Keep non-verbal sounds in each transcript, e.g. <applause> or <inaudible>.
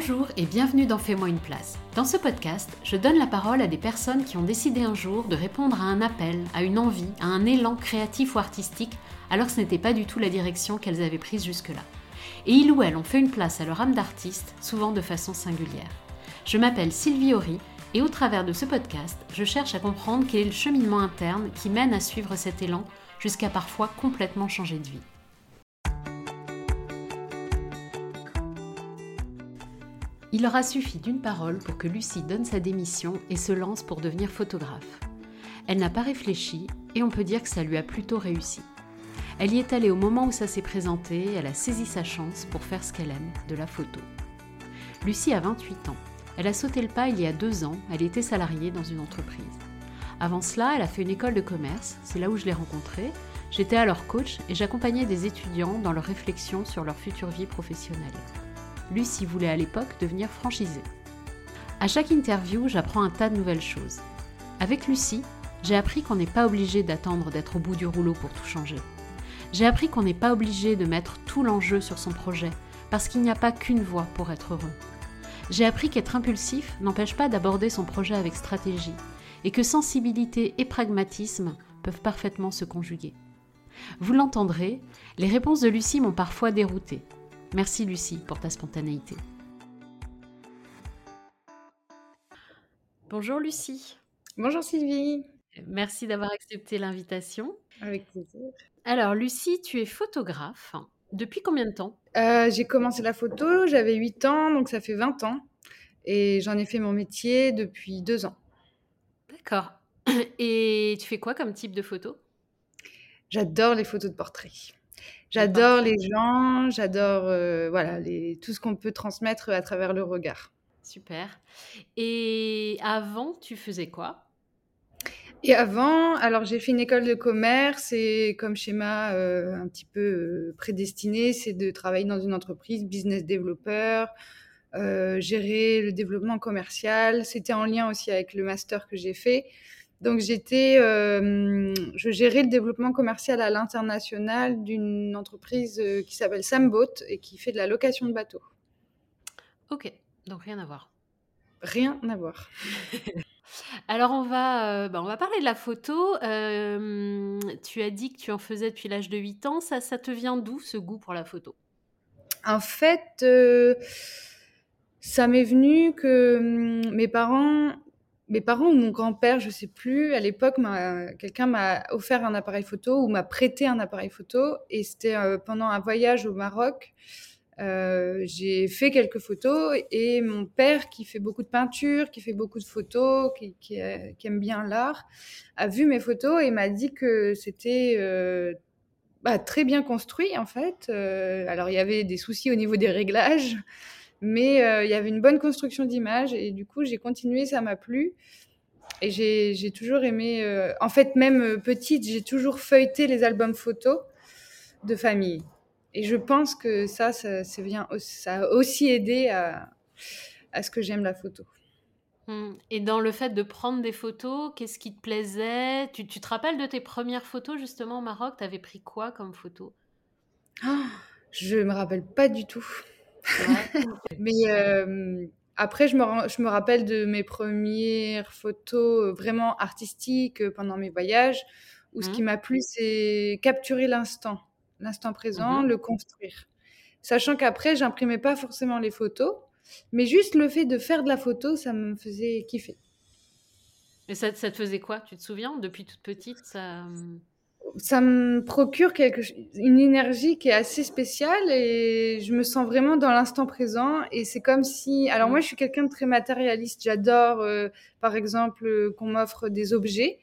Bonjour et bienvenue dans Fais-moi une place. Dans ce podcast, je donne la parole à des personnes qui ont décidé un jour de répondre à un appel, à une envie, à un élan créatif ou artistique, alors que ce n'était pas du tout la direction qu'elles avaient prise jusque-là. Et ils ou elles ont fait une place à leur âme d'artiste, souvent de façon singulière. Je m'appelle Sylvie Horry et au travers de ce podcast, je cherche à comprendre quel est le cheminement interne qui mène à suivre cet élan jusqu'à parfois complètement changer de vie. Il aura suffi d'une parole pour que Lucie donne sa démission et se lance pour devenir photographe. Elle n'a pas réfléchi et on peut dire que ça lui a plutôt réussi. Elle y est allée au moment où ça s'est présenté, elle a saisi sa chance pour faire ce qu'elle aime, de la photo. Lucie a 28 ans. Elle a sauté le pas il y a deux ans, elle était salariée dans une entreprise. Avant cela, elle a fait une école de commerce, c'est là où je l'ai rencontrée. J'étais alors coach et j'accompagnais des étudiants dans leur réflexion sur leur future vie professionnelle. Lucie voulait à l'époque devenir franchisée. À chaque interview, j'apprends un tas de nouvelles choses. Avec Lucie, j'ai appris qu'on n'est pas obligé d'attendre d'être au bout du rouleau pour tout changer. J'ai appris qu'on n'est pas obligé de mettre tout l'enjeu sur son projet, parce qu'il n'y a pas qu'une voie pour être heureux. J'ai appris qu'être impulsif n'empêche pas d'aborder son projet avec stratégie, et que sensibilité et pragmatisme peuvent parfaitement se conjuguer. Vous l'entendrez, les réponses de Lucie m'ont parfois dérouté, Merci Lucie pour ta spontanéité. Bonjour Lucie. Bonjour Sylvie. Merci d'avoir accepté l'invitation. Avec plaisir. Alors Lucie, tu es photographe. Depuis combien de temps? Euh, J'ai commencé la photo, j'avais 8 ans, donc ça fait 20 ans. Et j'en ai fait mon métier depuis 2 ans. D'accord. Et tu fais quoi comme type de photo? J'adore les photos de portrait. J'adore les gens, j'adore euh, voilà, les, tout ce qu'on peut transmettre à travers le regard. Super. Et avant, tu faisais quoi? Et avant, alors j'ai fait une école de commerce et comme schéma euh, un petit peu euh, prédestiné, c'est de travailler dans une entreprise, business développeur, gérer le développement commercial. C'était en lien aussi avec le master que j'ai fait. Donc j'étais, euh, je gérais le développement commercial à l'international d'une entreprise euh, qui s'appelle Samboat et qui fait de la location de bateaux. Ok, donc rien à voir. Rien à voir. <laughs> Alors on va, euh, bah, on va parler de la photo. tu as dit que tu en faisais depuis l'âge de 8 ans. Ça, ça te vient d'où ce goût pour la photo? En fait, ça m'est venu que hum, mes parents mes parents ou mon grand-père, je sais plus, à l'époque, quelqu'un m'a offert un appareil photo ou m'a prêté un appareil photo. Et c'était euh, pendant un voyage au Maroc. Euh, j'ai fait quelques photos et mon père, qui fait beaucoup de peinture, qui fait beaucoup de photos, qui, qui, aime bien l'art, a vu mes photos et m'a dit que c'était euh, bah, très bien construit en fait. alors il y avait des soucis au niveau des réglages. Mais euh, il y avait une bonne construction d'image et du coup, j'ai continué, ça m'a plu. Et j'ai toujours aimé. Euh, en fait, même euh, petite, j'ai toujours feuilleté les albums photos de famille. Et je pense que ça, ça, bien, ça a aussi aidé à, à ce que j'aime la photo. Mmh. Et dans le fait de prendre des photos, qu'est-ce qui te plaisait? Tu, tu, te rappelles de tes premières photos justement au Maroc? Tu avais pris quoi comme photo? Oh, Je me rappelle pas du tout. <laughs> Mais euh, après, je me, je me rappelle de mes premières photos vraiment artistiques euh, pendant mes voyages, où ce qui mmh. m'a plu, c'est capturer l'instant, l'instant présent, mmh le construire. Sachant qu'après, j'imprimais pas forcément les photos, mais juste le fait de faire de la photo, ça me faisait kiffer. Et ça, ça te faisait quoi? Tu te souviens? Depuis toute petite, ça ça me procure quelque, une énergie qui est assez spéciale et je me sens vraiment dans l'instant présent. Et c'est comme si. Alors, moi, je suis quelqu'un de très matérialiste. J'adore, euh, par exemple, euh, qu'on m'offre des objets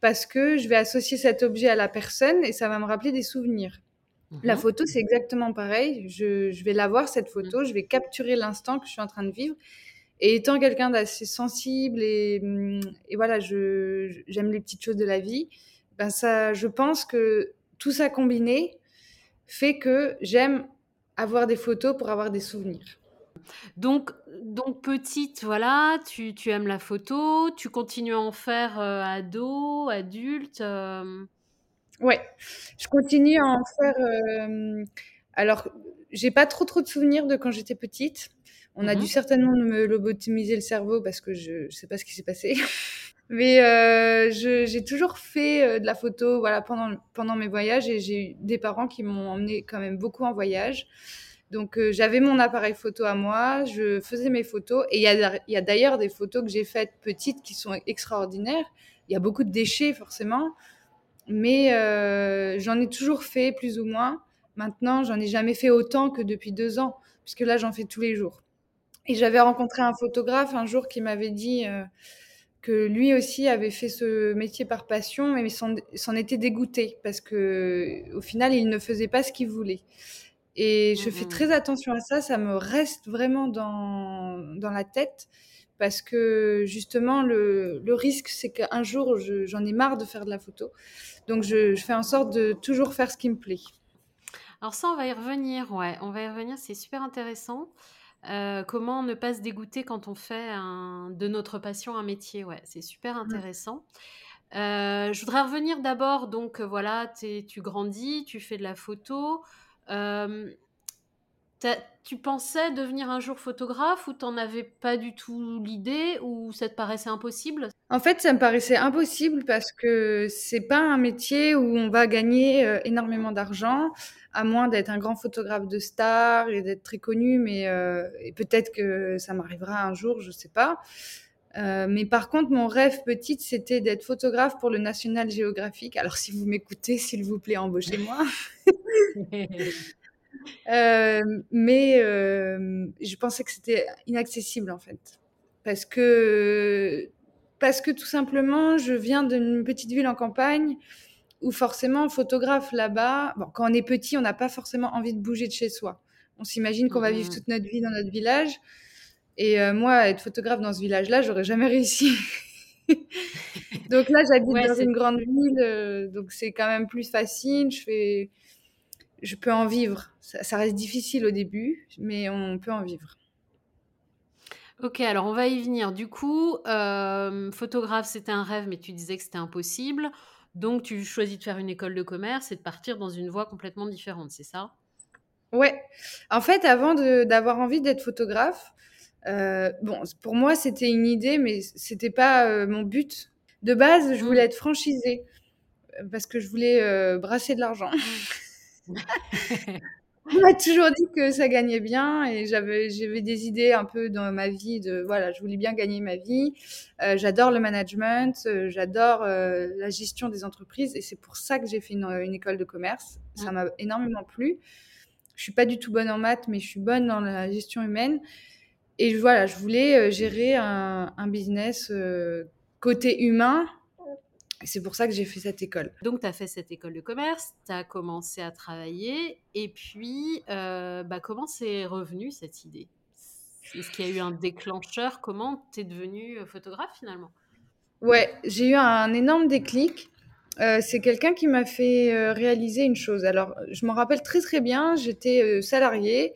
parce que je vais associer cet objet à la personne et ça va me rappeler des souvenirs. La mhm. photo, c'est exactement pareil. Je, je vais la voir, cette photo, je vais capturer l'instant que je suis en train de vivre. Et étant quelqu'un d'assez sensible et, et voilà, j'aime les petites choses de la vie ben ça, je pense que tout ça combiné fait que j'aime avoir des photos pour avoir des souvenirs. Donc, donc petite, voilà, tu, tu aimes la photo, tu continues à en faire euh, ado, adulte. Euh... Ouais, je continue à en faire. Euh... Alors, j'ai pas trop trop de souvenirs de quand j'étais petite. On a dû mmh certainement me lobotomiser le cerveau parce que je ne sais pas ce qui s'est passé. <laughs> Mais euh, j'ai toujours fait euh, de la photo voilà, pendant, pendant mes voyages et j'ai eu des parents qui m'ont emmené quand même beaucoup en voyage. Donc euh, j'avais mon appareil photo à moi, je faisais mes photos et il y a, a d'ailleurs des photos que j'ai faites petites qui sont extraordinaires. Il y a beaucoup de déchets forcément, mais j'en ai toujours fait plus ou moins. Maintenant, j'en ai jamais fait autant que depuis deux ans, puisque là j'en fais tous les jours. Et j'avais rencontré un photographe un jour qui m'avait dit que lui aussi avait fait ce métier par passion, mais s'en était dégoûté parce que au final, il ne faisait pas ce qu'il voulait. Et je fais mmh très attention à ça, ça me reste vraiment dans, dans la tête parce que justement, le, le risque, c'est qu'un jour, j'en ai marre de faire de la photo. Donc, je, je, fais en sorte de toujours faire ce qui me plaît. Alors ça, on va y revenir, ouais, on va y revenir, c'est super intéressant. Euh, comment ne pas se dégoûter quand on fait un, de notre passion un métier? Ouais, c'est super mmh. intéressant. Euh, je voudrais revenir d'abord, donc euh, voilà, tu grandis, tu fais de la photo. Tu pensais devenir un jour photographe ou t'en avais pas du tout l'idée ou ça te paraissait impossible? En fait, ça me paraissait impossible parce que c'est pas un métier où on va gagner énormément d'argent à moins d'être un grand photographe de star et d'être très connu, mais euh, peut-être que ça m'arrivera un jour, je sais pas. Euh, mais par contre, mon rêve petite, c'était d'être photographe pour le National Geographic. Alors, si vous m'écoutez, s'il vous plaît, embauchez-moi. <laughs> euh, mais euh, je pensais que c'était inaccessible, en fait. Parce que, parce que tout simplement, je viens d'une petite ville en campagne où forcément, photographe là-bas, bon, quand on est petit, on n'a pas forcément envie de bouger de chez soi. On s'imagine qu'on va vivre mmh. toute notre vie dans notre village. Et euh, moi, être photographe dans ce village-là, j'aurais jamais réussi. <laughs> donc là, j'habite dans une grande ville, donc c'est quand même plus facile. Je fais, je peux en vivre. Ça, reste difficile au début, mais on peut en vivre. Ok, alors on va y venir. Du coup, euh, photographe, c'était un rêve, mais tu disais que c'était impossible. Donc, tu choisis de faire une école de commerce et de partir dans une voie complètement différente, c'est ça? Ouais. En fait, avant d'avoir envie d'être photographe, euh, bon, pour moi, c'était une idée, mais c'était pas euh, mon but. De base, je voulais mmh. être franchisée parce que je voulais brasser de l'argent. <laughs> Mmh. on m'a toujours dit que ça gagnait bien et j'avais j'avais des idées un peu dans ma vie de voilà je voulais bien gagner ma vie. Euh, j'adore le management euh, j'adore euh, la gestion des entreprises et c'est pour ça que j'ai fait une, école de commerce. Ça m'a énormément plu. Je suis pas du tout bonne en maths mais je suis bonne dans la gestion humaine et voilà je voulais gérer un, un business côté humain c'est pour ça que j'ai fait cette école. Donc, tu as fait cette école de commerce, tu as commencé à travailler, et puis, euh, bah, comment c'est revenu cette idée? Est-ce qu'il y a eu un déclencheur? Comment tu es devenue euh, photographe finalement? Ouais, j'ai eu un énorme déclic. Euh, c'est quelqu'un qui m'a fait réaliser une chose. Alors, je m'en rappelle très très bien, j'étais salariée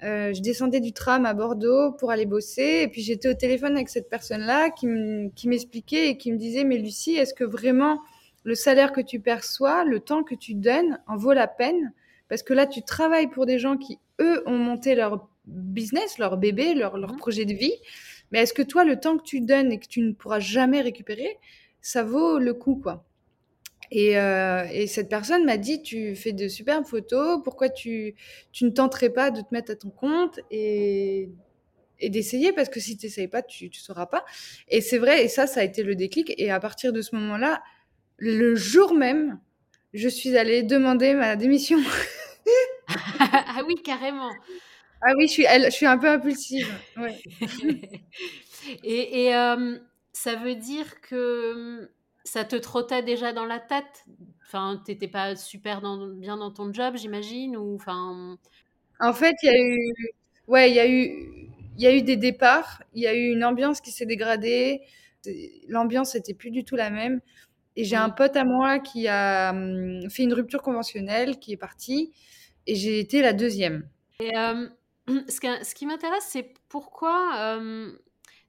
je descendais du tram à Bordeaux pour aller bosser et puis j'étais au téléphone avec cette personne-là qui m'expliquait et qui me disait mais Lucie, est-ce que vraiment le salaire que tu perçois, le temps que tu donnes en vaut la peine? Parce que là, tu travailles pour des gens qui, eux, ont monté leur business, leur bébé, leur, leur mmh. projet de vie. Mais est-ce que toi, le temps que tu donnes et que tu ne pourras jamais récupérer, ça vaut le coup, quoi? Euh, et, cette personne m'a dit, tu fais de superbes photos, pourquoi tu, tu ne tenterais pas de te mettre à ton compte et, et d'essayer? Parce que si tu n'essayes pas, tu ne sauras pas. Et c'est vrai, et ça, ça a été le déclic. Et à partir de ce moment-là, le jour même, je suis allée demander ma démission. <laughs> ah oui, carrément. Ah oui, je suis, elle, je suis un peu impulsive. <laughs> et, et euh, ça veut dire que ça te trottait déjà dans la tête? Enfin, t'étais pas super bien dans ton job, j'imagine ou enfin. En fait, il y a eu, ouais, il y a eu, il y a eu des départs, il y a eu une ambiance qui s'est dégradée. L'ambiance n'était plus du tout la même. Et j'ai un pote à moi qui a hum, fait une rupture conventionnelle, qui est parti, et j'ai été la deuxième. Et euh, <clears throat> ce, ce qui m'intéresse, c'est pourquoi euh,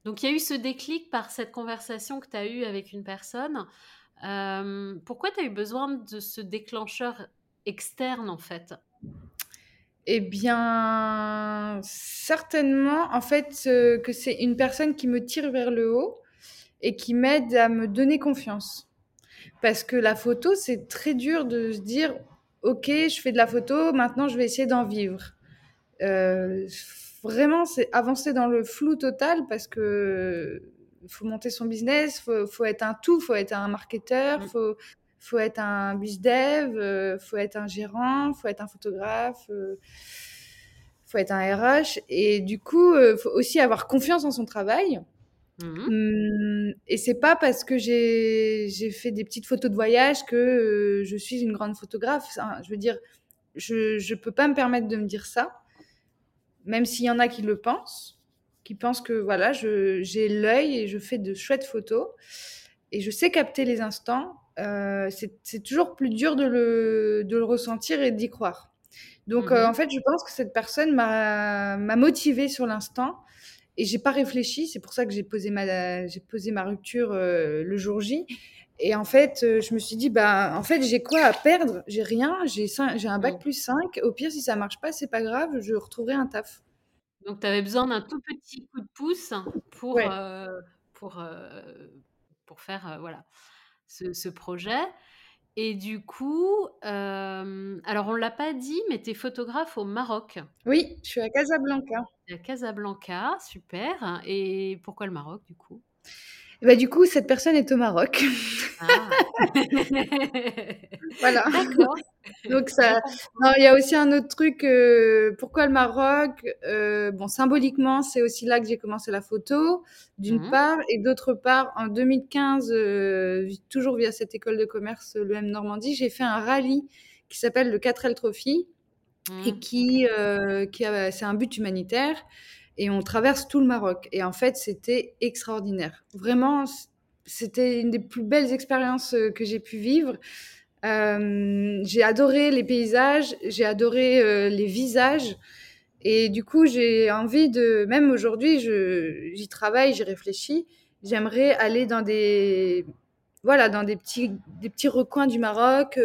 donc il y a eu ce déclic par cette conversation que tu as eue avec une personne. Euh, pourquoi tu as eu besoin de ce déclencheur externe en fait? Eh bien, certainement, en fait, euh, que c'est une personne qui me tire vers le haut et qui m'aide à me donner confiance. Parce que la photo, c'est très dur de se dire, OK, je fais de la photo, maintenant je vais essayer d'en vivre. Euh, vraiment, c'est avancer dans le flou total parce que faut monter son business, faut, faut être un tout, faut être un marketeur, Mm. faut, faut être un bizdev, euh, faut être un gérant, faut être un photographe, euh, faut être un RH. Et du coup, euh, faut aussi avoir confiance en son travail. Hum, et c'est pas parce que j'ai fait des petites photos de voyage que euh, je suis une grande photographe. Je veux dire, je je peux pas me permettre de me dire ça, même s'il y en a qui le pensent, qui pensent que voilà, j'ai l'œil et je fais de chouettes photos et je sais capter les instants. Euh, c'est toujours plus dur de le de le ressentir et d'y croire. Donc euh, Mhm. en fait, je pense que cette personne m'a m'a motivée sur l'instant et j'ai pas réfléchi. C'est pour ça que j'ai posé ma, j'ai posé ma rupture euh, le jour J. Et en fait, euh, je me suis dit, bah, en fait, j'ai quoi à perdre? J'ai rien. J'ai un bac plus 5. Au pire, si ça marche pas, c'est pas grave. Je retrouverai un taf. Donc, tu avais besoin d'un tout petit coup de pouce pour, Ouais. euh, pour, euh, pour faire euh, voilà, ce, ce projet. Et du coup, alors on ne l'a pas dit, mais tu es photographe au Maroc. Oui, je suis à Casablanca. À Casablanca, super. Et pourquoi le Maroc, du coup? Et bah, du coup, cette personne est au Maroc. Ah. voilà. <laughs> D'accord. Donc ça, il y a aussi un autre truc. euh, pourquoi le Maroc Euh, Bon, symboliquement, c'est aussi là que j'ai commencé la photo, d'une Mhm. part, et d'autre part, en 2015, euh, toujours via cette école de commerce, l'EM Normandie, j'ai fait un rallye qui s'appelle le 4L Trophy et Mhm. qui, qui c'est un but humanitaire. Et on traverse tout le Maroc. Et en fait, c'était extraordinaire. Vraiment, c'était une des plus belles expériences euh, que j'ai pu vivre. Euh, j'ai adoré les paysages, j'ai adoré euh, les visages. Et du coup, j'ai envie de, même aujourd'hui, j'y travaille, j'y réfléchis. J'aimerais aller dans des, voilà, dans des petits, des petits recoins du Maroc,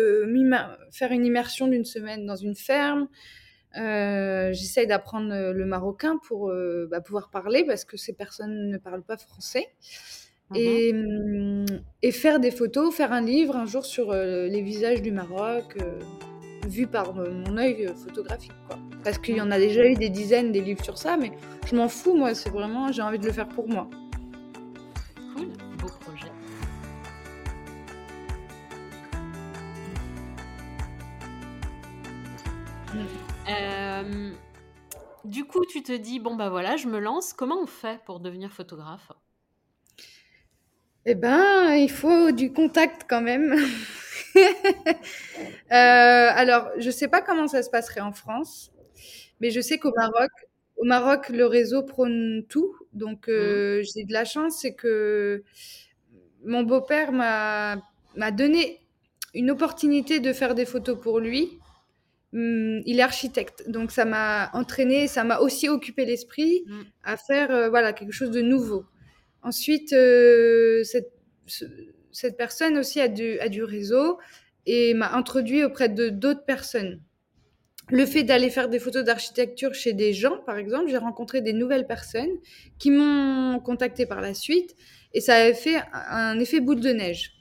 faire une immersion d'une semaine dans une ferme. Euh, J'essaye d'apprendre euh, le marocain pour euh, bah, pouvoir parler parce que ces personnes ne parlent pas français. Mhm. Et, et faire des photos, faire un livre un jour sur euh, les visages du Maroc, vu par mon œil photographique. Quoi. Parce qu'il y en a déjà eu des dizaines des livres sur ça, mais je m'en fous, moi, c'est vraiment, j'ai envie de le faire pour moi. Euh, du coup, tu te dis, bon bah voilà, je me lance. Comment on fait pour devenir photographe? Eh ben, il faut du contact quand même. <laughs> Euh, alors, je sais pas comment ça se passerait en France, mais je sais qu'au Maroc, au Maroc, le réseau prône tout. Donc, euh, j'ai de la chance, c'est que mon beau-père m'a donné une opportunité de faire des photos pour lui. Hum, il est architecte, donc ça m'a entraîné, ça m'a aussi occupé l'esprit Mm. à faire euh, voilà quelque chose de nouveau. Ensuite, euh, cette, ce- cette personne aussi a du, a du réseau et m'a introduit auprès de d'autres personnes. Le fait d'aller faire des photos d'architecture chez des gens, par exemple, j'ai rencontré des nouvelles personnes qui m'ont contacté par la suite et ça a fait un effet boule de neige.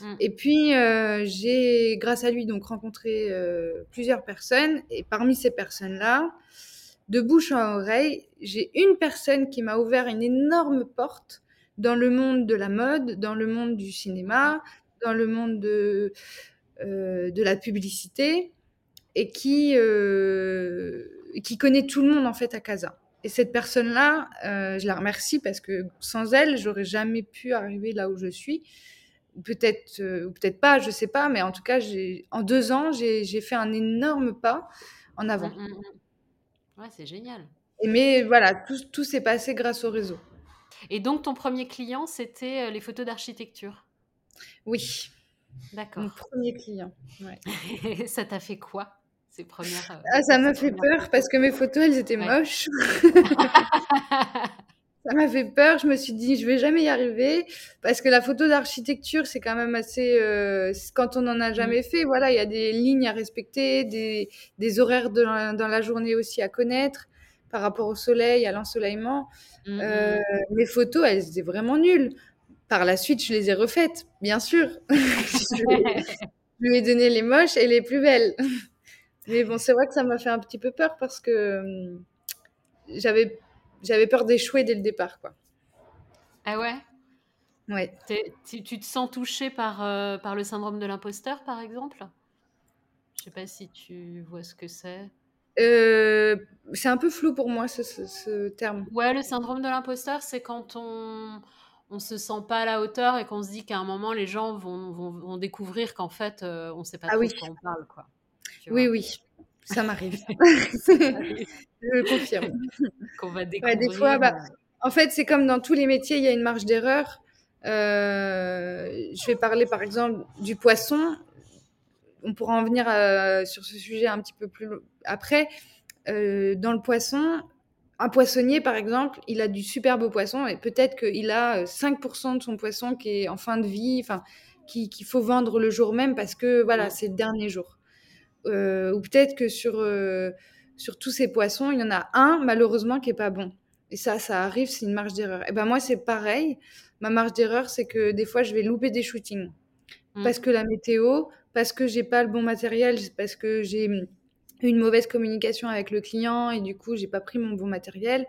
Mm. Et puis, euh, j'ai, grâce à lui, donc rencontré euh, plusieurs personnes. Et parmi ces personnes-là, de bouche à oreille, j'ai une personne qui m'a ouvert une énorme porte dans le monde de la mode, dans le monde du cinéma, dans le monde de, euh, de la publicité, et qui, qui connaît tout le monde en fait à Casa. Et cette personne-là, je la remercie parce que sans elle, j'aurais jamais pu arriver là où je suis peut-être euh, ou peut-être pas, je sais pas, mais en tout cas, en deux ans, j'ai, fait un énorme pas en avant. Mm, mm, mm. Ouais, c'est génial. Et mais voilà, tout, tout s'est passé grâce au réseau. Et donc, ton premier client, c'était euh, les photos d'architecture? Oui, mon D'accord. premier client. Ouais. <laughs> Ça t'a fait quoi, ces premières... euh, Ah, ça m'a fait premières peur parce que mes photos, elles étaient Ouais. moches. <laughs> <laughs> ça m'a fait peur. Je me suis dit, je vais jamais y arriver parce que la photo d'architecture, c'est quand même assez. Euh, quand on n'en a jamais mmh. fait, voilà, il y a des lignes à respecter, des, des horaires de, dans la journée aussi à connaître par rapport au soleil, à l'ensoleillement. Mmh, euh, mes photos, elles étaient vraiment nulles. Par la suite, je les ai refaites, bien sûr. <laughs> je, lui ai donné les moches et les plus belles. <laughs> Mais bon, c'est vrai que ça m'a fait un petit peu peur parce que hum, j'avais j'avais peur d'échouer dès le départ, quoi. Ah ouais? Ouais. Tu, tu, te sens touché par, euh, par le syndrome de l'imposteur, par exemple? Je sais pas si tu vois ce que c'est. Euh, c'est un peu flou pour moi ce, ce, terme. Ouais, le syndrome de l'imposteur, c'est quand on on se sent pas à la hauteur et qu'on se dit qu'à un moment les gens vont, vont, vont découvrir qu'en fait euh, on sait pas ah trop de quoi on parle quoi. Oui oui, <laughs> ça m'arrive. Je confirme. <laughs> Qu'on va découvrir. des fois, bah, euh, en fait, c'est comme dans tous les métiers, il y a une marge d'erreur. Euh, je vais parler par exemple du poisson. On pourra en venir euh, sur ce sujet un petit peu plus après. dans le poisson, un poissonnier par exemple, il a du super beau poisson et peut-être qu'il a 5% de son poisson qui est en fin de vie, enfin, qu'il faut vendre le jour même parce que voilà, c'est le dernier jour. Ou peut-être que sur sur tous ces poissons, il y en a un, malheureusement, qui est pas bon. Et ça, ça arrive, c'est une marge d'erreur. Et ben moi, c'est pareil. Ma marge d'erreur, c'est que des fois, je vais louper des shootings. Mm. Parce que la météo, parce que j'ai pas le bon matériel, parce que j'ai une mauvaise communication avec le client et du coup, j'ai pas pris mon bon matériel.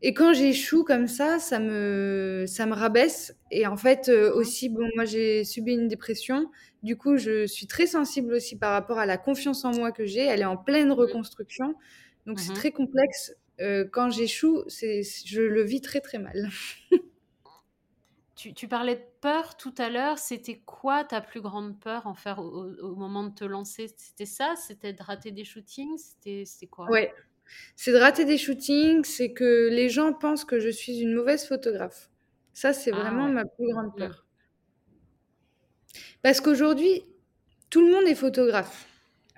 Et quand j'échoue comme ça, ça me, ça me rabaisse. Et en fait, euh, aussi, bon, moi, j'ai subi une dépression. Du coup, je suis très sensible aussi par rapport à la confiance en moi que j'ai. Elle est en pleine reconstruction. Donc, c'est mmh très complexe. Euh, quand j'échoue, je le vis très, très mal. tu, tu, parlais de peur tout à l'heure. C'était quoi ta plus grande peur en faire au, moment de te lancer? C'était ça? C'était de rater des shootings? C'était quoi? Ouais. C'est de rater des shootings. C'est que les gens pensent que je suis une mauvaise photographe. Ça, c'est ah vraiment ma plus grande mmh. peur. Parce qu'aujourd'hui, tout le monde est photographe.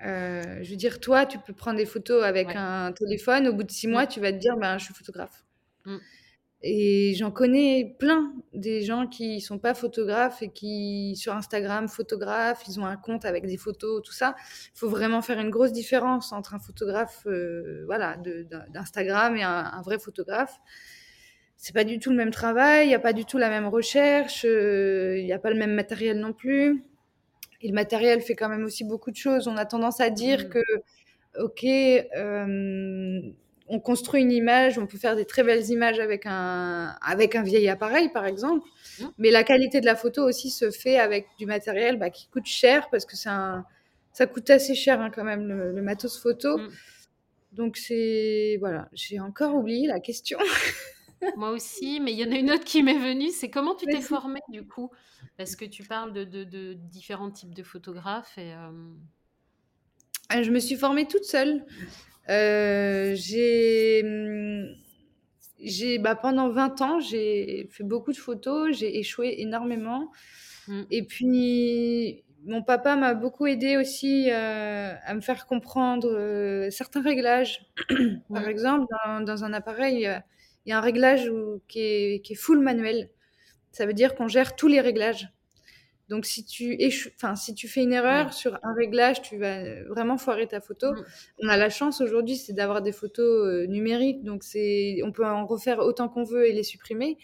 Euh, je veux dire, toi, tu peux prendre des photos avec un téléphone. Au bout de six mois, mm. tu vas te dire, ben, je suis photographe. Mm. Et j'en connais plein des gens qui sont pas photographes et qui, sur Instagram, photographes, ils ont un compte avec des photos, tout ça. Il faut vraiment faire une grosse différence entre un photographe euh, voilà, d'Instagram et un, vrai photographe c'est pas du tout le même travail, il n'y a pas du tout la même recherche, euh, il n'y a pas le même matériel non plus. Et le matériel fait quand même aussi beaucoup de choses. On a tendance à dire mmh. que, ok, euh, on construit une image, on peut faire des très belles images avec un, avec un vieil appareil, par exemple, mmh. mais la qualité de la photo aussi se fait avec du matériel bah, qui coûte cher parce que un, ça coûte assez cher hein, quand même le, matos photo. Mmh. Donc c'est voilà, j'ai encore oublié la question. <laughs> Moi aussi, mais il y en a une autre qui m'est venue, c'est comment tu t'es formée du coup? Parce que tu parles de, de, différents types de photographes et... Euh, ah, je me suis formée toute seule. Euh, j'ai... j'ai bah, pendant 20 ans, j'ai fait beaucoup de photos, j'ai échoué énormément. Mmh. Et puis, mon papa m'a beaucoup aidé aussi euh, à me faire comprendre certains réglages. <coughs> Par exemple, dans, dans, un appareil, il y a un réglage qui, est, full manuel. Ça veut dire qu'on gère tous les réglages. Donc, si tu, enfin, si tu fais une erreur sur un réglage, tu vas vraiment foirer ta photo. Mm. On a la chance aujourd'hui, c'est d'avoir des photos euh, numériques. Donc, c'est, on peut en refaire autant qu'on veut et les supprimer.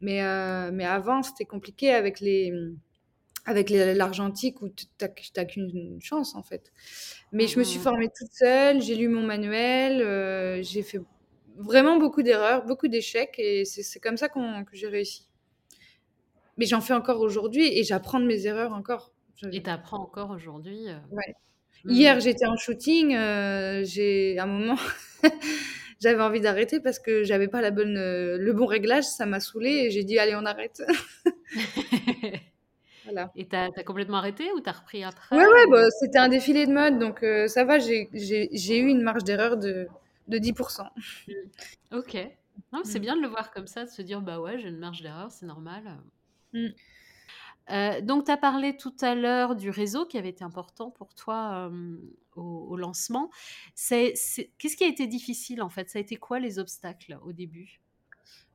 Mais, euh, mais avant, c'était compliqué avec les, avec l'argentique où tu n'as qu'une chance en fait. Mais je me suis mm. formée toute seule, j'ai lu mon manuel, euh, j'ai fait vraiment beaucoup d'erreurs, beaucoup d'échecs, et c'est comme ça que j'ai réussi. Mais j'en fais encore aujourd'hui, et j'apprends de mes erreurs encore. Et tu apprends encore aujourd'hui euh. ouais. Mmh. Hier, j'étais en shooting, euh, j'ai un moment, <laughs> j'avais envie d'arrêter parce que j'avais pas la bonne, euh, le bon réglage, ça m'a saoulé et j'ai dit allez on arrête. <laughs> voilà. Et tu as, complètement arrêté ou tu as repris après Ouais ouais, bah, c'était un défilé de mode donc ça va, j'ai eu une marge d'erreur de de 10%. Mmh. Ok. C'est mmh. bien de le voir comme ça, de se dire, bah ouais, j'ai une marge d'erreur, c'est normal. Mmh. Euh, donc, tu as parlé tout à l'heure du réseau qui avait été important pour toi au, lancement. Qu'est-ce qui a été difficile en fait? Ça a été quoi les obstacles au début?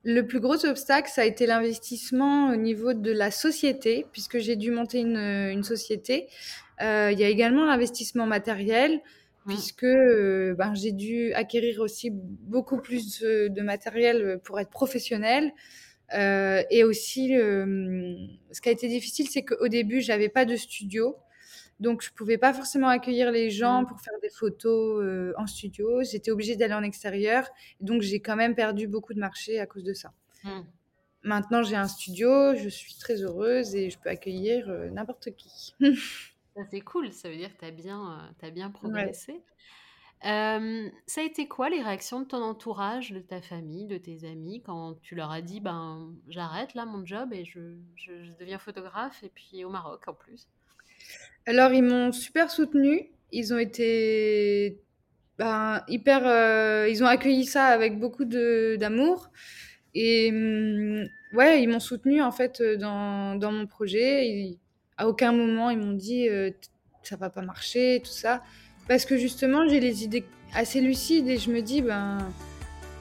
Le plus gros obstacle, ça a été l'investissement au niveau de la société, puisque j'ai dû monter une, une société. Euh, il y a également l'investissement matériel, Mm. puisque euh, ben, j'ai dû acquérir aussi beaucoup plus de, de matériel pour être professionnel. Euh, et aussi, euh, ce qui a été difficile, c'est qu'au début, j'avais pas de studio. Donc, je pouvais pas forcément accueillir les gens Mm. pour faire des photos euh, en studio. J'étais obligée d'aller en extérieur. Donc, j'ai quand même perdu beaucoup de marché à cause de ça. Mm. Maintenant, j'ai un studio, je suis très heureuse et je peux accueillir euh, n'importe qui. <laughs> C'est cool, ça veut dire que tu as bien, t'as bien Ouais. Euh, ça a été quoi les réactions de ton entourage, de ta famille, de tes amis, quand tu leur as dit ben j'arrête là mon job et je, deviens photographe et puis au Maroc en plus? Alors, ils m'ont super soutenue. Ils ont été ben, hyper. euh, ils ont accueilli ça avec beaucoup d'amour. Et hum, ouais, ils m'ont soutenue en fait euh, dans, mon projet. À aucun moment, ils m'ont dit ça va pas marcher, tout ça. Parce que justement, j'ai les idées assez lucides et je me dis, ben,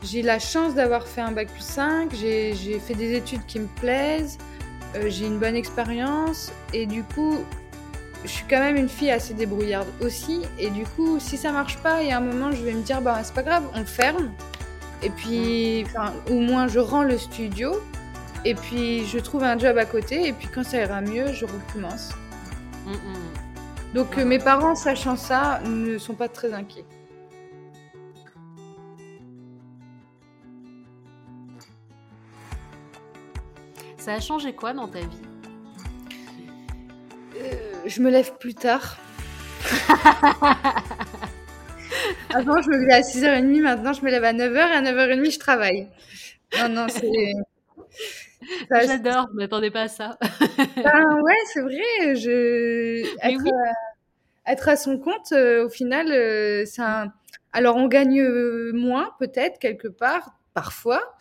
j'ai la chance d'avoir fait un bac plus 5, j'ai fait des études qui me plaisent, euh, j'ai une bonne expérience et du coup, je suis quand même une fille assez débrouillarde aussi. Et du coup, si ça marche pas, il y a un moment, je vais me dire, bah, c'est pas grave, on ferme. Et puis, au moins, je rends le studio. Et puis, je trouve un job à côté. Et puis, quand ça ira mieux, je recommence. Mm, mm. Donc, euh, mes parents, sachant ça, ne sont pas très inquiets. Ça a changé quoi dans ta vie? Euh, je me lève plus tard. <laughs> Avant, je me levais à 6h30. Maintenant, je me lève à 9h. Et à 9h30, je travaille. Non, non, c'est. J'adore, je m'attendais pas à ça. <laughs> Ben ouais, c'est vrai. Je... Mais Être, oui. à- être à son compte, euh, au final, euh, c'est un... Alors, on gagne euh, moins, peut-être, quelque part, parfois,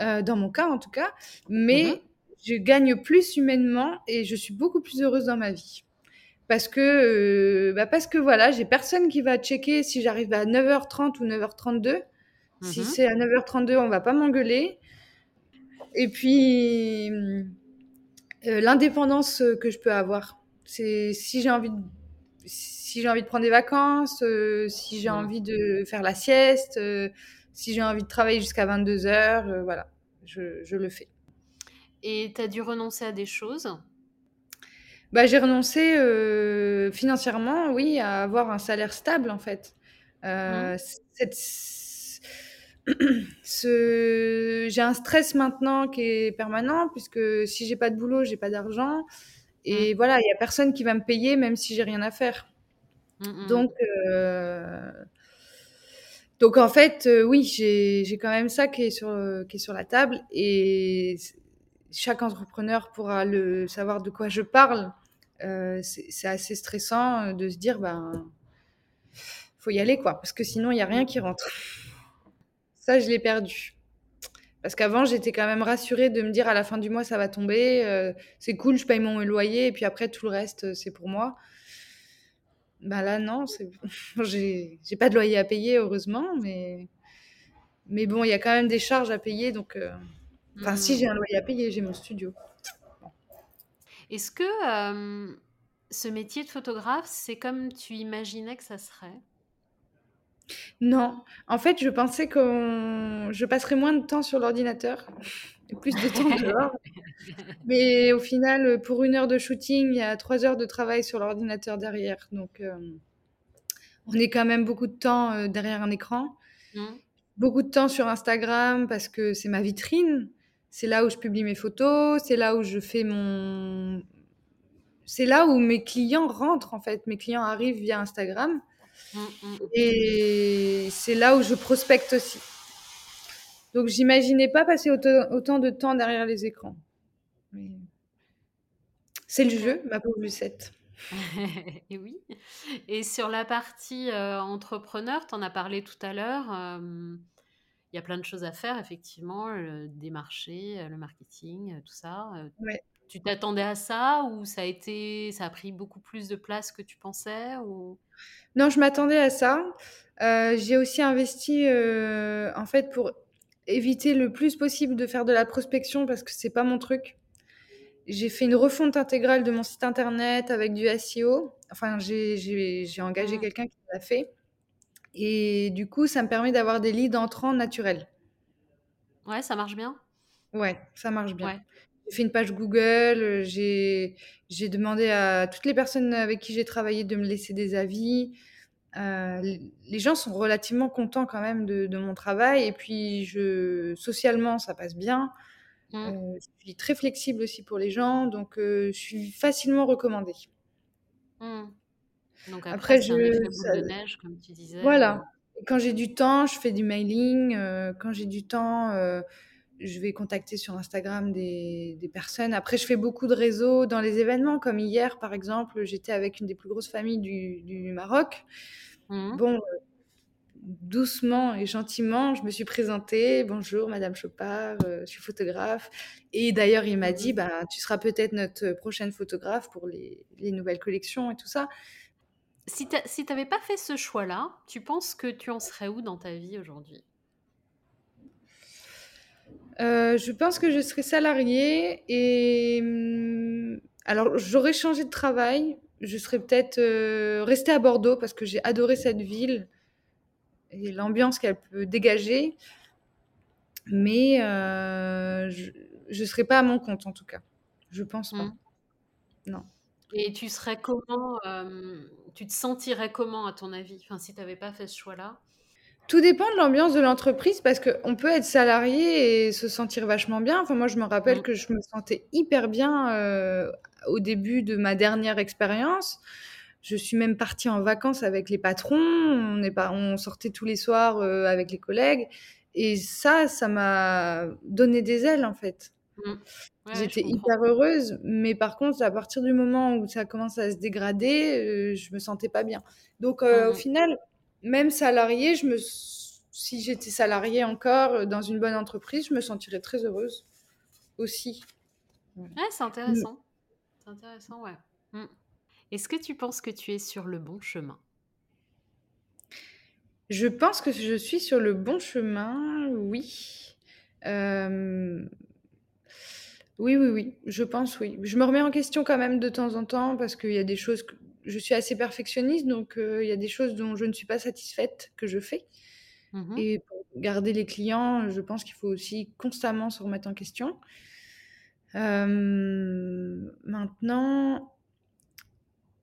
euh, dans mon cas en tout cas, mais Mhm. je gagne plus humainement et je suis beaucoup plus heureuse dans ma vie. Parce que, euh, bah parce que voilà, j'ai personne qui va checker si j'arrive à 9h30 ou 9h32. Si Mhm. c'est à 9h32, on va pas m'engueuler. Et puis, euh, l'indépendance que je peux avoir. C'est si j'ai envie de, si j'ai envie de prendre des vacances, euh, si j'ai envie de faire la sieste, euh, si j'ai envie de travailler jusqu'à 22 heures, euh, voilà, je, je le fais. Et tu as dû renoncer à des choses? Bah, j'ai renoncé financièrement, oui, à avoir un salaire stable en fait. Mhm. cette- ce... J'ai un stress maintenant qui est permanent puisque si j'ai pas de boulot, j'ai pas d'argent. Et Mhm. voilà, il y a personne qui va me payer même si j'ai rien à faire. Mm, mm. Donc, euh, donc en fait, euh, oui, j'ai quand même ça qui est sur, qui est sur la table et chaque entrepreneur pourra le savoir de quoi je parle. Euh, c'est assez stressant de se dire, ben, faut y aller quoi, parce que sinon il y a rien qui rentre. Ça, je l'ai perdu. Parce qu'avant, j'étais quand même rassurée de me dire à la fin du mois, ça va tomber, euh, c'est cool, je paye mon loyer, et puis après, tout le reste, euh, c'est pour moi. Ben là, non, c'est... <laughs> j'ai j'ai pas de loyer à payer, heureusement, mais, mais bon, il y a quand même des charges à payer, donc... euh, Enfin, si mm. j'ai un loyer à payer, j'ai mon studio. Est-ce que euh, ce métier de photographe, c'est comme tu imaginais que ça serait? Non, en fait, je pensais que je passerais moins de temps sur l'ordinateur, <laughs> et plus de temps <laughs> dehors. Mais au final, pour une heure de shooting, il y a trois heures de travail sur l'ordinateur derrière. Donc, euh, on est quand même beaucoup de temps euh, derrière un écran. Mm. Beaucoup de temps sur Instagram parce que c'est ma vitrine. C'est là où je publie mes photos. C'est là où je fais mon... C'est là où mes clients rentrent, en fait. Mes clients arrivent via Instagram. Mm, mm. Et c'est là où je prospecte aussi. Donc, j'imaginais pas passer autant, autant de temps derrière les écrans. Mais C'est le jeu, ma pauvre Lucette. <laughs> Et oui. Et sur la partie euh, entrepreneur, tu en as parlé tout à l'heure. euh, Il y a plein de choses à faire, effectivement, le démarcher, euh, le marketing, euh, tout ça. Ouais. Tu t'attendais à ça ou ça a été, ça a pris beaucoup plus de place que tu pensais ou... Non, je m'attendais à ça. Euh, j'ai aussi investi, euh, en fait, pour éviter le plus possible de faire de la prospection parce que c'est pas mon truc. J'ai fait une refonte intégrale de mon site internet avec du SEO. Enfin, j'ai engagé Mmh. quelqu'un qui l'a fait. Et du coup, ça me permet d'avoir des leads entrants naturels. Ouais, ça marche bien Ouais, ça marche bien. Ouais. J'ai fait une page Google, j'ai demandé à toutes les personnes avec qui j'ai travaillé de me laisser des avis. Euh, les gens sont relativement contents quand même de, de, mon travail et puis je, socialement ça passe bien. Mmh. Euh, je suis très flexible aussi pour les gens, donc euh, je suis facilement recommandée. Mmh. Donc après, je, un effet ça- boule de neige, comme tu disais. voilà. Quand j'ai du temps, je fais du mailing. euh, quand j'ai du temps, euh, je vais contacter sur Instagram des, des personnes. Après, je fais beaucoup de réseaux dans les événements, comme hier, par exemple, j'étais avec une des plus grosses familles du, du Maroc. Mhm. Bon, euh, doucement et gentiment, je me suis présentée. Bonjour, Madame Chopard, euh, je suis photographe. Et d'ailleurs, il m'a dit, bah, tu seras peut-être notre prochaine photographe pour les, les nouvelles collections et tout ça. Si tu si n'avais pas fait ce choix-là, tu penses que tu en serais où dans ta vie aujourd'hui? Euh, je pense que je serais salariée et hum, alors j'aurais changé de travail. Je serais peut-être euh, restée à Bordeaux parce que j'ai adoré cette ville et l'ambiance qu'elle peut dégager. Mais euh, je ne serais pas à mon compte en tout cas. Je pense pas. Mhm. Non. Et tu serais comment Tu te sentirais comment à ton avis? Enfin, si tu n'avais pas fait ce choix-là? Tout dépend de l'ambiance de l'entreprise parce qu'on peut être salarié et se sentir vachement bien. Enfin, moi, je me rappelle Mhm. que je me sentais hyper bien euh, au début de ma dernière expérience. Je suis même partie en vacances avec les patrons. On, est pas, on sortait tous les soirs euh, avec les collègues. Et ça, ça m'a donné des ailes, en fait. Ouais, J'étais hyper heureuse. Mais par contre, à partir du moment où ça commence à se dégrader, euh, je me sentais pas bien. Donc, euh, au Mhm. final, même salariée, je me, si j'étais salariée encore euh, dans une bonne entreprise, je me sentirais très heureuse aussi. Ouais, c'est intéressant. C'est intéressant, ouais. Mhm. Est-ce que tu penses que tu es sur le bon chemin? Je pense que je suis sur le bon chemin, oui. Euh, Oui, oui, oui, je pense, oui. Je me remets en question quand même de temps en temps parce qu'il y a des choses je suis assez perfectionniste, donc euh, il y a des choses dont je ne suis pas satisfaite que je fais. Mhm. Et pour garder les clients, je pense qu'il faut aussi constamment se remettre en question. Euh, maintenant,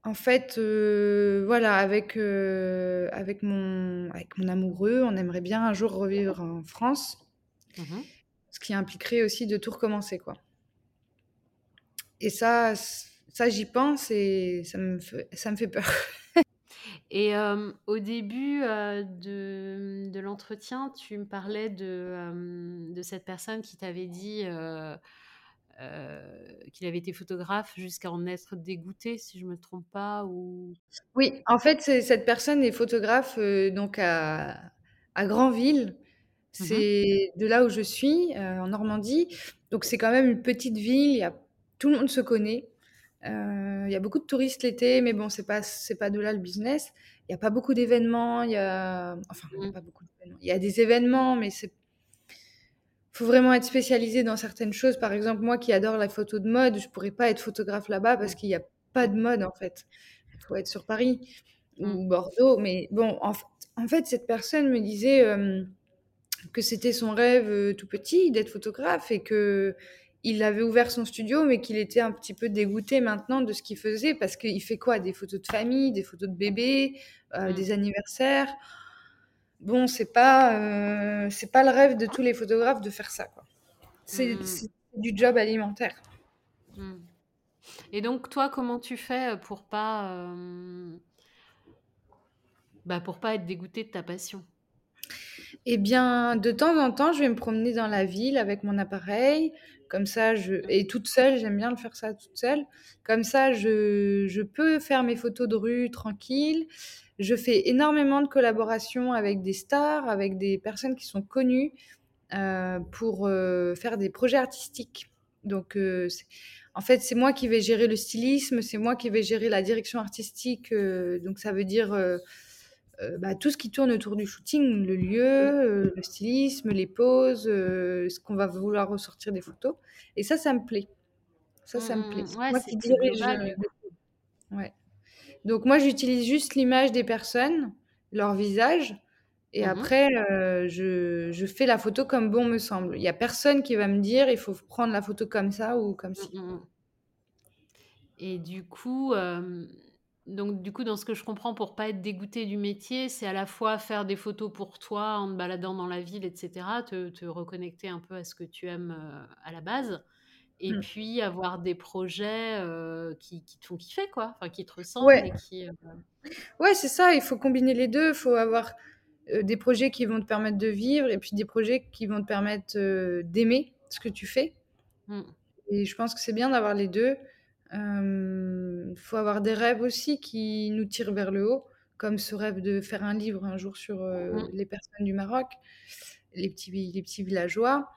en fait, euh, voilà, avec, avec, mon, avec mon amoureux, on aimerait bien un jour revivre en France, Mhm. ce qui impliquerait aussi de tout recommencer, quoi. Et ça, ça j'y pense et ça me fait, ça me fait peur. <laughs> Et euh, au début euh, de, de l'entretien, tu me parlais de, euh, de cette personne qui t'avait dit qu'il avait été photographe jusqu'à en être dégoûté, si je me trompe pas. Ou... Oui, en fait, cette personne est photographe donc à, à Granville. Mhm. C'est de là où je suis, en Normandie. Donc c'est quand même une petite ville. Il y a, tout le monde se connaît. Euh, il y a beaucoup de touristes l'été, mais bon, c'est pas c'est pas de là le business. Il y a pas beaucoup d'événements. Il y a enfin il y a Mhm. pas beaucoup d'événements. Il y a des événements, mais c'est faut vraiment être spécialisé dans certaines choses. Par exemple, moi qui adore la photo de mode, je pourrais pas être photographe là-bas parce qu'il n'y a pas de mode en fait. Il faut être sur Paris ou Mm. Bordeaux. Mais bon, en, fait- en fait, cette personne me disait euh, que c'était son rêve euh, tout petit d'être photographe et que il avait ouvert son studio, mais qu'il était un petit peu dégoûté maintenant de ce qu'il faisait parce qu'il fait quoi? Des photos de famille, des photos de bébés, euh, Mm. des anniversaires. Bon, c'est pas, euh, c'est pas le rêve de tous les photographes de faire ça. C'est Mm. c'est du job alimentaire. Mm. Et donc, toi, comment tu fais pour pas, euh, bah, pour pas être dégoûté de ta passion? Eh bien, de temps en temps, je vais me promener dans la ville avec mon appareil. Comme ça, je... Et toute seule, j'aime bien le faire ça toute seule. Comme ça, je, je peux faire mes photos de rue tranquille. Je fais énormément de collaborations avec des stars, avec des personnes qui sont connues euh, pour euh, faire des projets artistiques. Donc, euh, en fait, c'est moi qui vais gérer le stylisme, c'est moi qui vais gérer la direction artistique. donc, ça veut dire euh, bah, tout ce qui tourne autour du shooting, le lieu, euh, le stylisme, les poses, euh, ce qu'on va vouloir ressortir des photos. Et ça, ça me plaît. Ça, ça me plaît. Mmh, ouais, moi qui dirige. Ouais. Donc moi, j'utilise juste l'image des personnes, leur visage, et Mhm. après, je, je fais la photo comme bon me semble. Il n'y a personne qui va me dire il faut prendre la photo comme ça ou comme ci. Mm, mm, mm. Et du coup, donc du coup, dans ce que je comprends, pour pas être dégoûté du métier, c'est à la fois faire des photos pour toi en te baladant dans la ville, etc., te, te reconnecter un peu à ce que tu aimes euh, à la base, et Mm. puis avoir des projets euh, qui, qui te font kiffer, quoi, enfin qui te ressemblent Ouais, et qui. euh, ouais, c'est ça. Il faut combiner les deux. Il faut avoir des projets qui vont te permettre de vivre et puis des projets qui vont te permettre d'aimer ce que tu fais. mm, Et je pense que c'est bien d'avoir les deux. Il faut avoir des rêves aussi qui nous tirent vers le haut, comme ce rêve de faire un livre un jour sur euh, mm. les personnes du Maroc, les petits, vi- les petits villageois.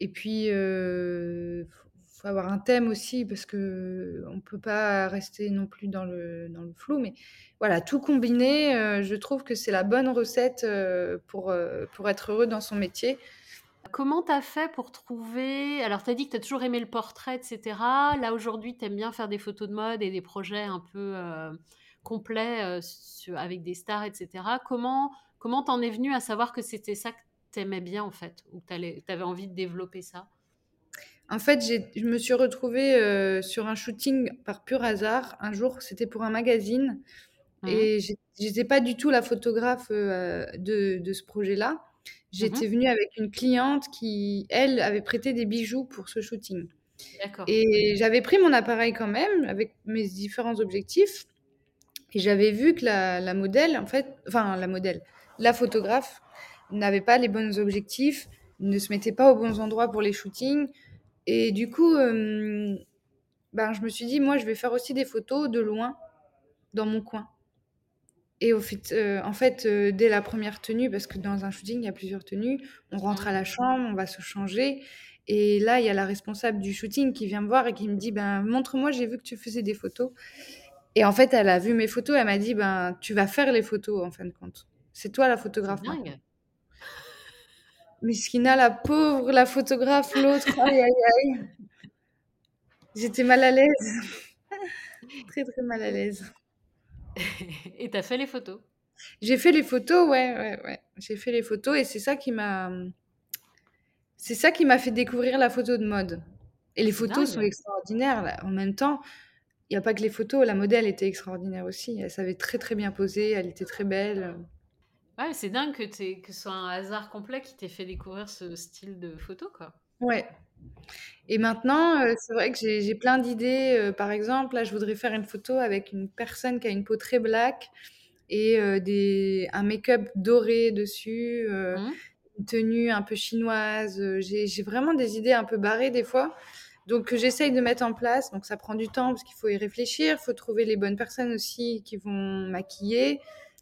Et puis, il faut, faut avoir un thème aussi, parce que on peut pas rester non plus dans le, dans le flou. Mais voilà, tout combiné, euh, je trouve que c'est la bonne recette euh, pour, euh, pour être heureux dans son métier. Comment t'as fait pour trouver... Alors, t'as dit que t'as toujours aimé le portrait, etc. Là, aujourd'hui, t'aimes bien faire des photos de mode et des projets un peu euh, complets euh, avec des stars, etc. Comment comment t'en es venu à savoir que c'était ça que t'aimais bien, en fait, ou que t'avais envie de développer ça? En fait, j'ai- je me suis retrouvée euh, sur un shooting par pur hasard. Un jour, c'était pour un magazine. Et j'ai- j'étais pas du tout la photographe euh, de, de ce projet-là. J'étais mhm, venue avec une cliente qui, elle, avait prêté des bijoux pour ce shooting. Et j'avais pris mon appareil quand même, avec mes différents objectifs. Et j'avais vu que la, la modèle, en fait, enfin la modèle, la photographe n'avait pas les bons objectifs, ne se mettait pas aux bons endroits pour les shootings. Et du coup, euh, ben, je me suis dit, moi, je vais faire aussi des photos de loin, dans mon coin. Et au fait, euh, en fait, euh, dès la première tenue, parce que dans un shooting, il y a plusieurs tenues, on rentre à la chambre, on va se changer. Et là, il y a la responsable du shooting qui vient me voir et qui me dit, ben, montre-moi, j'ai vu que tu faisais des photos. Et en fait, elle a vu mes photos, elle m'a dit, ben, tu vas faire les photos, en fin de compte. C'est toi la photographe dingue. <laughs> Miskina, la pauvre, la photographe, l'autre, aïe, aïe, aïe. J'étais mal à l'aise, <laughs> très, très mal à l'aise. <laughs> Et t'as fait les photos. J'ai fait les photos, ouais, ouais, ouais. J'ai fait les photos et c'est ça qui m'a, c'est ça qui m'a fait découvrir la photo de mode. Et les photos sont extraordinaires. là. En même temps, il n'y a pas que les photos, la modèle était extraordinaire aussi. Elle savait très très bien poser, elle était très belle. Ouais, c'est dingue que, que ce soit un hasard complet qui t'ait fait découvrir ce style de photo, quoi. Ouais. Et maintenant, euh, c'est vrai que j'ai j'ai plein d'idées. euh, par exemple, là, je voudrais faire une photo avec une personne qui a une peau très black et euh, des, un make-up doré dessus, Mhm. une tenue un peu chinoise. J'ai j'ai vraiment des idées un peu barrées des fois. Donc, que j'essaye de mettre en place. Donc, ça prend du temps parce qu'il faut y réfléchir. Il faut trouver les bonnes personnes aussi qui vont maquiller,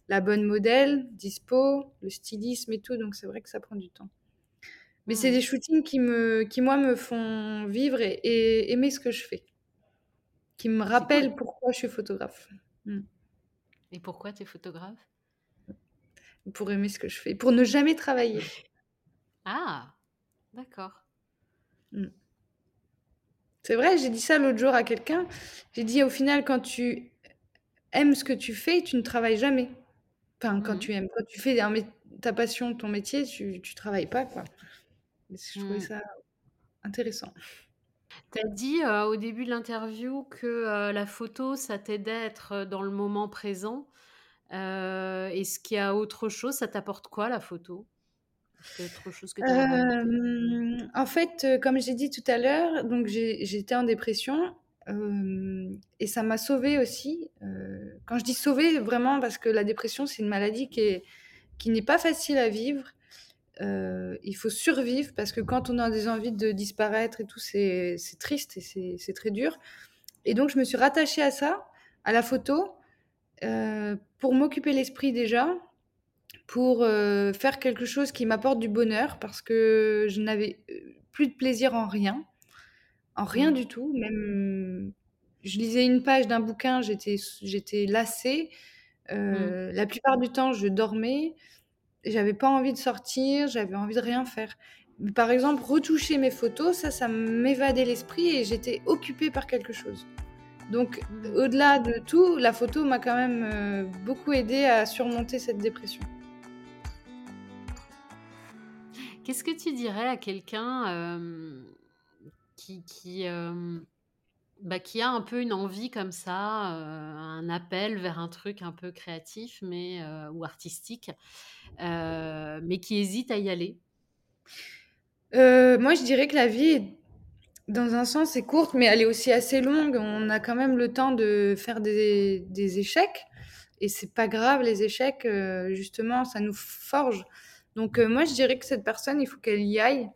la bonne modèle, dispo, le stylisme et tout. Donc, c'est vrai que ça prend du temps. Mais c'est Mhm. des shootings qui me, qui moi me font vivre et, et aimer ce que je fais, qui me cool. rappellent pourquoi je suis photographe. Mm. Et pourquoi t'es photographe? Pour aimer ce que je fais, pour ne jamais travailler. <laughs> Ah, d'accord. Mm. C'est vrai, j'ai dit ça l'autre jour à quelqu'un. J'ai dit au final, quand tu aimes ce que tu fais, tu ne travailles jamais. Enfin, quand tu aimes, quand tu fais ta passion, ton métier, tu, tu travailles pas, quoi. Mais je trouvais Mhm. ça intéressant. T'as dit euh, au début de l'interview que euh, la photo, ça t'aidait à être euh, dans le moment présent. Euh, Est-ce qu'il y a autre chose? Ça t'apporte quoi la photo? Autre chose que tu en fait, comme j'ai dit tout à l'heure, donc j'étais en dépression et ça m'a sauvée aussi. Quand je dis sauvée, vraiment, parce que la dépression, c'est une maladie qui est, qui n'est pas facile à vivre. Euh, il faut survivre parce que quand on a des envies de disparaître et tout, c'est triste et c'est très dur. Et donc, je me suis rattachée à ça, à la photo, euh, pour m'occuper l'esprit déjà pour euh, faire quelque chose qui m'apporte du bonheur parce que je n'avais plus de plaisir en rien, en rien Mhm. du tout. Même je lisais une page d'un bouquin, j'étais lassée. Euh, La plupart du temps, je dormais. J'avais pas envie de sortir, j'avais envie de rien faire. Par exemple, retoucher mes photos, ça, ça m'évadait l'esprit et j'étais occupée par quelque chose. Donc, Mm. au-delà de tout, la photo m'a quand même euh, beaucoup aidé à surmonter cette dépression. Qu'est-ce que tu dirais à quelqu'un euh, qui, qui, euh, bah, qui a un peu une envie comme ça, euh, un appel vers un truc un peu créatif mais, euh, ou artistique, euh, mais qui hésite à y aller moi, je dirais que la vie, dans un sens, est courte, mais elle est aussi assez longue. On a quand même le temps de faire des, des échecs. Et c'est pas grave, les échecs, justement, ça nous forge. Donc, moi, je dirais que cette personne, il faut qu'elle y aille.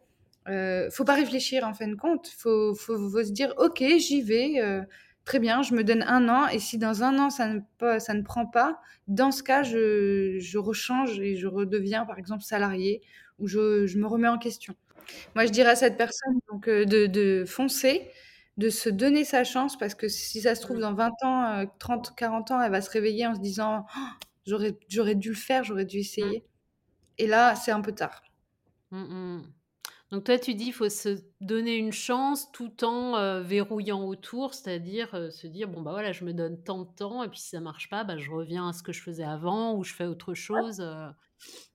Euh, faut pas réfléchir, en fin de compte. Faut, faut, faut se dire, OK, j'y vais. euh, très bien, je me donne un an. Et si dans un an, ça ne, pas, ça ne prend pas, dans ce cas, je, je rechange et je redeviens, par exemple, salarié ou je, je me remets en question. Moi, je dirais à cette personne donc, euh, de, de foncer, de se donner sa chance, parce que si ça se trouve, dans 20 ans, euh, 30, 40 ans, elle va se réveiller en se disant Oh, j'aurais, j'aurais dû le faire, j'aurais dû essayer. Et là, c'est un peu tard. Mm, mm. Donc toi, tu dis il faut se donner une chance tout en euh, verrouillant autour, c'est-à-dire euh, se dire bon bah voilà, je me donne tant de temps et puis si ça marche pas, bah, je reviens à ce que je faisais avant ou je fais autre chose, euh,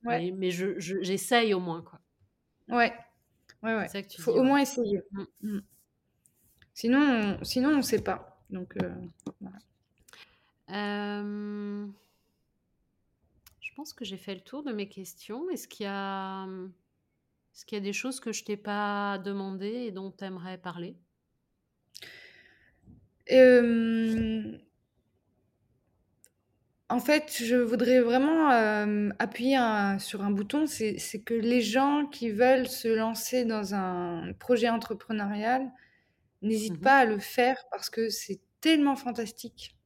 Ouais, mais, mais je, je- j'essaye au moins quoi. ouais, ouais, C'est ouais. ça que tu Faut dis, au ouais. moins essayer. Mm. Mm. Sinon, on, sinon, on sait pas. Donc, voilà. Je pense que j'ai fait le tour de mes questions. Est-ce qu'il y a, est-ce qu'il y a des choses que je t'ai pas demandé et dont tu aimerais parler? Euh, En fait, je voudrais vraiment euh, appuyer un- sur un bouton, c'est que les gens qui veulent se lancer dans un projet entrepreneurial n'hésitent Mhm. pas à le faire parce que c'est tellement fantastique.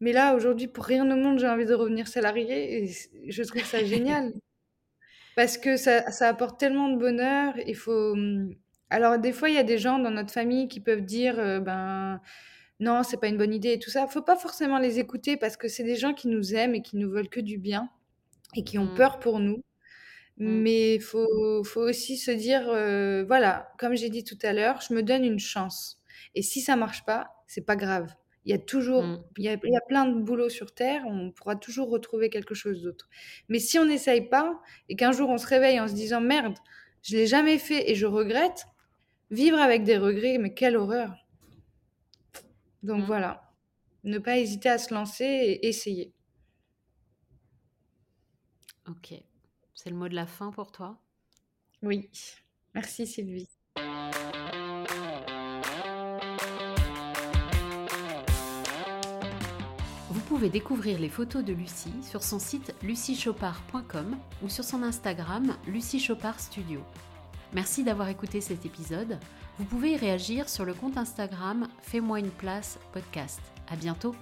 Mais là, aujourd'hui, pour rien au monde, j'ai envie de revenir salarié et je trouve ça <laughs> génial parce que ça, ça apporte tellement de bonheur. Il faut. hum, Alors, des fois, il y a des gens dans notre famille qui peuvent dire, euh, ben, non, c'est pas une bonne idée et tout ça. Faut pas forcément les écouter parce que c'est des gens qui nous aiment et qui nous veulent que du bien et qui ont Mm, peur pour nous. mm, Mais il faut, faut aussi se dire, euh, voilà, comme j'ai dit tout à l'heure, je me donne une chance. Et si ça marche pas, c'est pas grave. Il y a toujours, il y a, il y a plein de boulot sur Terre, on pourra toujours retrouver quelque chose d'autre. Mais si on n'essaye pas et qu'un jour on se réveille en se disant, merde, je l'ai jamais fait et je regrette, vivre avec des regrets, mais quelle horreur. Donc mm. voilà, ne pas hésiter à se lancer et essayer. Ok. C'est le mot de la fin pour toi? Oui, merci Sylvie. Pouvez découvrir les photos de Lucie sur son site luciechopard.com ou sur son Instagram Lucie Chopard Studio. Merci d'avoir écouté cet épisode. Vous pouvez y réagir sur le compte Instagram Fais-moi une place podcast. À bientôt!